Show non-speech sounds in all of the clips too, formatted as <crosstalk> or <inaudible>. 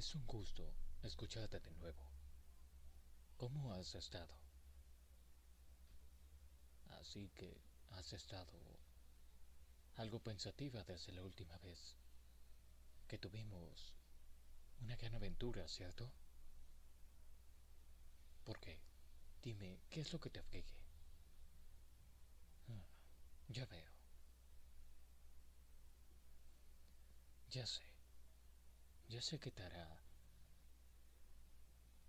Es un gusto escucharte de nuevo. ¿Cómo has estado? Así que has estado algo pensativa desde la última vez que tuvimos una gran aventura, ¿cierto? ¿Por qué? Dime, ¿qué es lo que te aflige? Ah, ya veo. Ya sé. Ya sé que te hará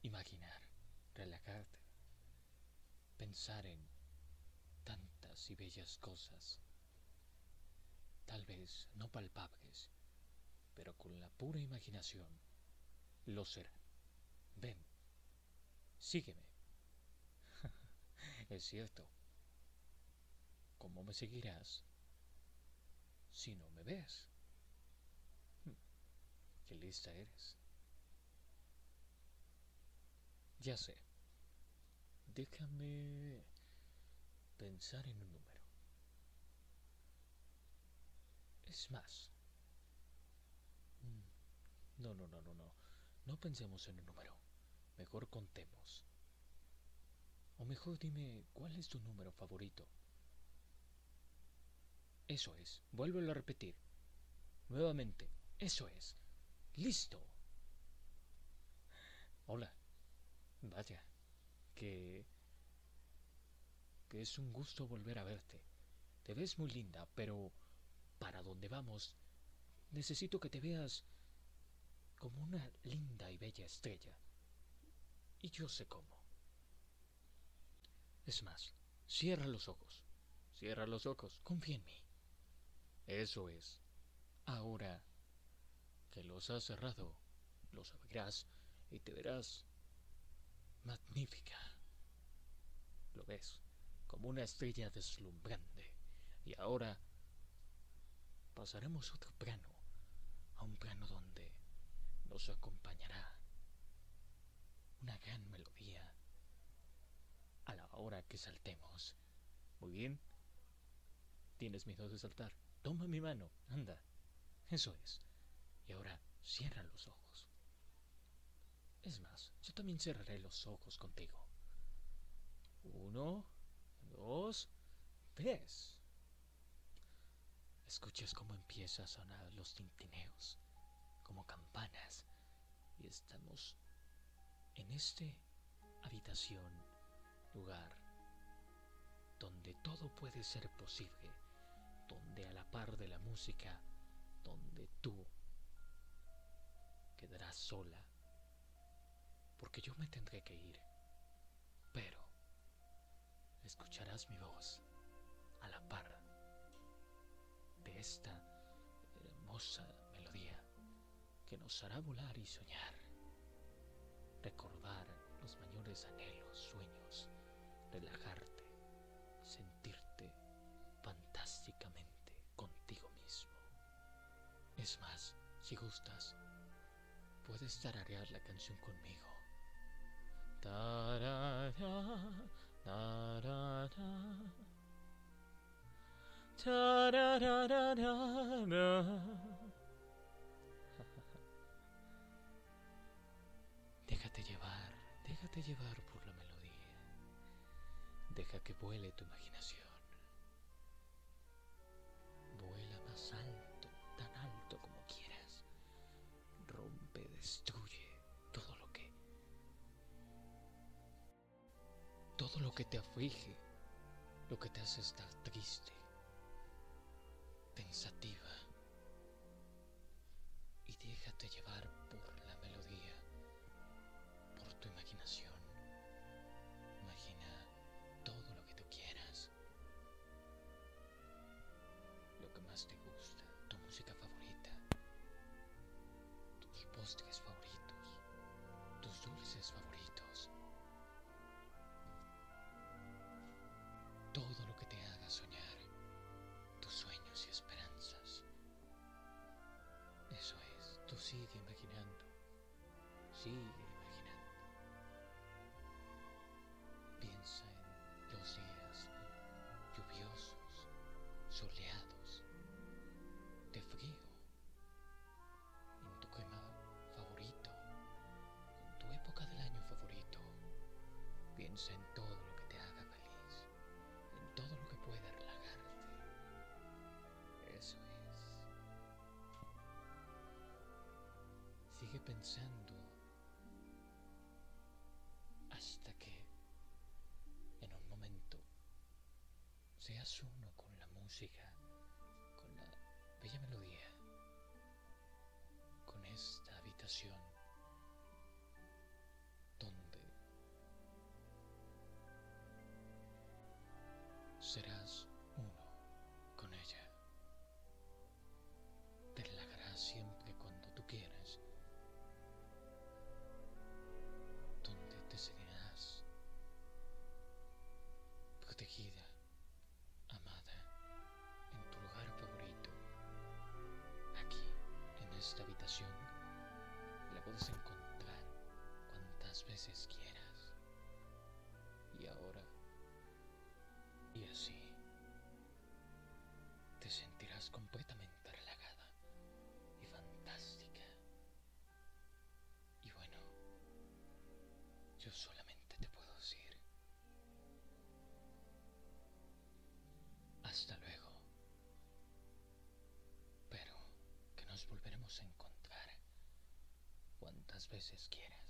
imaginar, relajarte, pensar en tantas y bellas cosas, tal vez no palpables, pero con la pura imaginación lo serán. Ven, sígueme. <laughs> es cierto. ¿Cómo me seguirás si no me ves? Lista eres. Ya sé. Déjame pensar en un número. Es más. Mm, no, no, no, no, no. No pensemos en un número. Mejor contemos. O mejor dime, ¿cuál es tu número favorito? Eso es. Vuélvelo a repetir. Nuevamente. Eso es. Listo. Hola. Vaya. Que... que es un gusto volver a verte. Te ves muy linda, pero... para dónde vamos, necesito que te veas como una linda y bella estrella. Y yo sé cómo. Es más, cierra los ojos. Cierra los ojos. Confía en mí. Eso es. Ahora que los has cerrado, los abrirás y te verás magnífica. Lo ves, como una estrella deslumbrante. Y ahora pasaremos a otro plano, a un plano donde nos acompañará una gran melodía a la hora que saltemos. Muy bien. ¿Tienes miedo de saltar? Toma mi mano, anda. Eso es. Ahora cierra los ojos. Es más, yo también cerraré los ojos contigo. Uno, dos, tres. Escuchas cómo empieza a sonar los tintineos, como campanas, y estamos en este habitación, lugar, donde todo puede ser posible, donde a la par de la música, donde tú quedarás sola, porque yo me tendré que ir, pero escucharás mi voz a la par de esta hermosa melodía que nos hará volar y soñar, recordar los mayores anhelos, sueños, relajarte, sentirte fantásticamente contigo mismo. Es más, si gustas, puedes tararear la canción conmigo. Tarara, tarara, Déjate llevar, déjate llevar por la melodía. Deja que vuele tu imaginación. Lo que te aflige, lo que te hace estar triste, pensativa. Y déjate llevar por la melodía, por tu imaginación. Imagina todo lo que tú quieras. Lo que más te gusta, tu música favorita tus postres favoritos, tus dulces favoritos, todo lo que te haga soñar, tus sueños y esperanzas. Eso es, tú sigue imaginando, sigue sigue pensando hasta que en un momento seas uno con la música, con la bella melodía, con esta habitación donde serás veces quieras. Y ahora, y así, te sentirás completamente relajada y fantástica. Y bueno, yo solamente te puedo decir, hasta luego. Pero que nos volveremos a encontrar cuantas veces quieras.